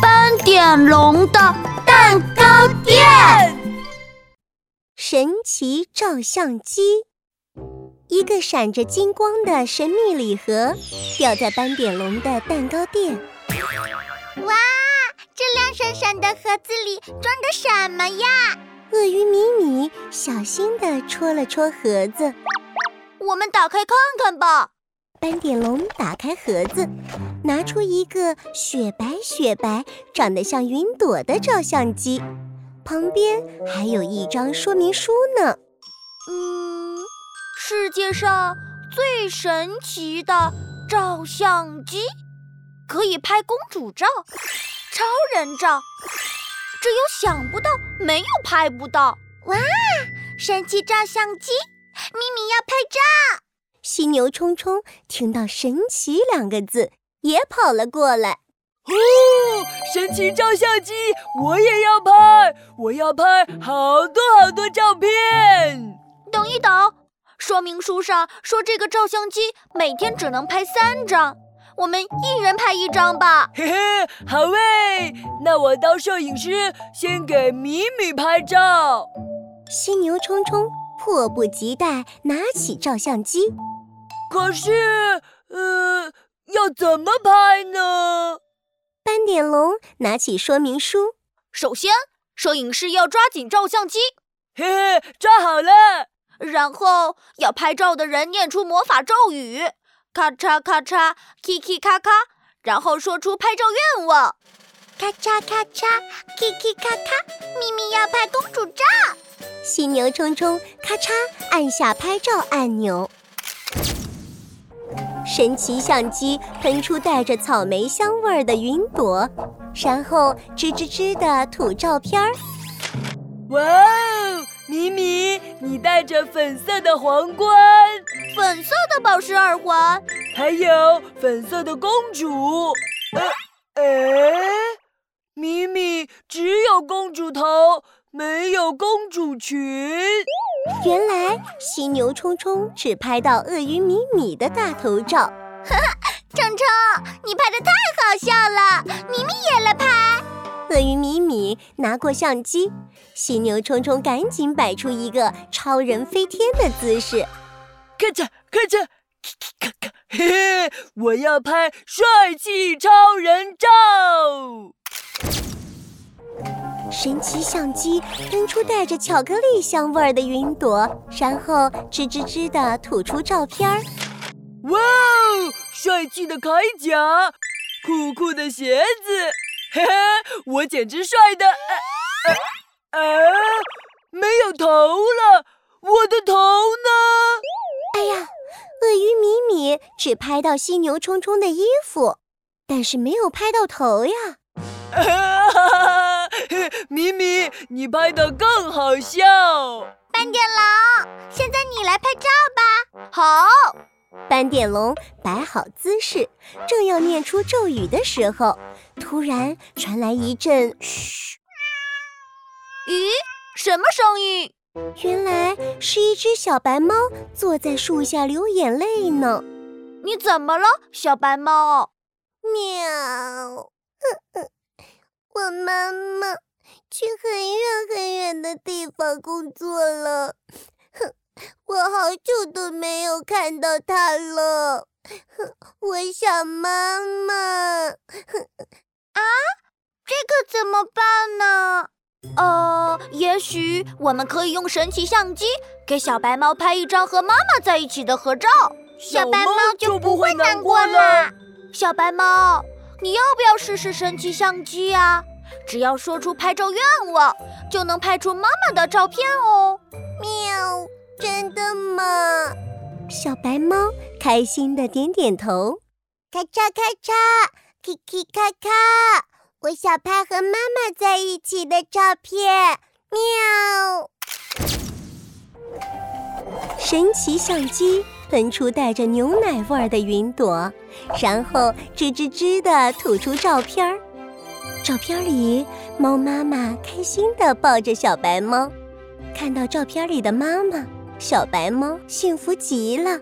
斑点龙的蛋糕店，神奇照相机，一个闪着金光的神秘礼盒掉在斑点龙的蛋糕店。哇，这亮闪闪的盒子里装的什么呀？鳄鱼米米小心地戳了戳盒子，我们打开看看吧。斑点龙打开盒子，拿出一个雪白雪白、长得像云朵的照相机，旁边还有一张说明书呢。嗯，世界上最神奇的照相机，可以拍公主照、超人照，只有想不到，没有拍不到。哇，神奇照相机，咪咪要拍照。犀牛冲冲听到“神奇”两个字，也跑了过来。哦，神奇照相机，我也要拍！我要拍好多好多照片。等一等，说明书上说这个照相机每天只能拍三张，我们一人拍一张吧。嘿嘿，好喂！那我当摄影师，先给米米拍照。犀牛冲冲迫不及待拿起照相机。可是，呃，要怎么拍呢？斑点龙拿起说明书。首先，摄影师要抓紧照相机，嘿嘿，抓好了。然后，要拍照的人念出魔法咒语，咔嚓咔嚓，Kiki 咔咔，然后说出拍照愿望，咔嚓咔嚓，Kiki 咔咔，咪咪要拍公主照。犀牛冲冲咔嚓按下拍照按钮。神奇相机喷出带着草莓香味儿的云朵，然后吱吱吱地吐照片儿。哇哦，米米，你戴着粉色的皇冠，粉色的宝石耳环，还有粉色的公主。呃，哎，米米只有公主头，没有公主裙。原来犀牛冲冲只拍到鳄鱼米米的大头照，哈哈，冲冲，你拍的太好笑了，米米也来拍。鳄鱼米米拿过相机，犀牛冲冲赶紧摆出一个超人飞天的姿势，咔嚓咔嚓，咔咔，嘿嘿，我要拍帅气超人照。神奇相机喷出带着巧克力香味儿的云朵，然后吱吱吱地吐出照片儿。哇哦，帅气的铠甲，酷酷的鞋子，嘿嘿，我简直帅的！啊，没有头了，我的头呢？哎呀，鳄鱼米米只拍到犀牛冲冲的衣服，但是没有拍到头呀。米米，你拍的更好笑。斑点龙，现在你来拍照吧。好。斑点龙摆好姿势，正要念出咒语的时候，突然传来一阵嘘。咦，什么声音？原来是一只小白猫坐在树下流眼泪呢。你怎么了，小白猫？喵。我妈妈去很远很远的地方工作了，哼，我好久都没有看到她了，哼，我想妈妈。哼，啊，这可怎么办呢？呃，也许我们可以用神奇相机给小白猫拍一张和妈妈在一起的合照，小白猫就不会难过了。小白猫。你要不要试试神奇相机呀？只要说出拍照愿望，就能拍出妈妈的照片哦。喵，真的吗？小白猫开心的点点头。咔嚓咔嚓，Kiki 咔咔，我想拍和妈妈在一起的照片。喵。神奇相机。喷出带着牛奶味儿的云朵，然后吱吱吱地吐出照片儿。照片里，猫妈妈开心地抱着小白猫。看到照片里的妈妈，小白猫幸福极了。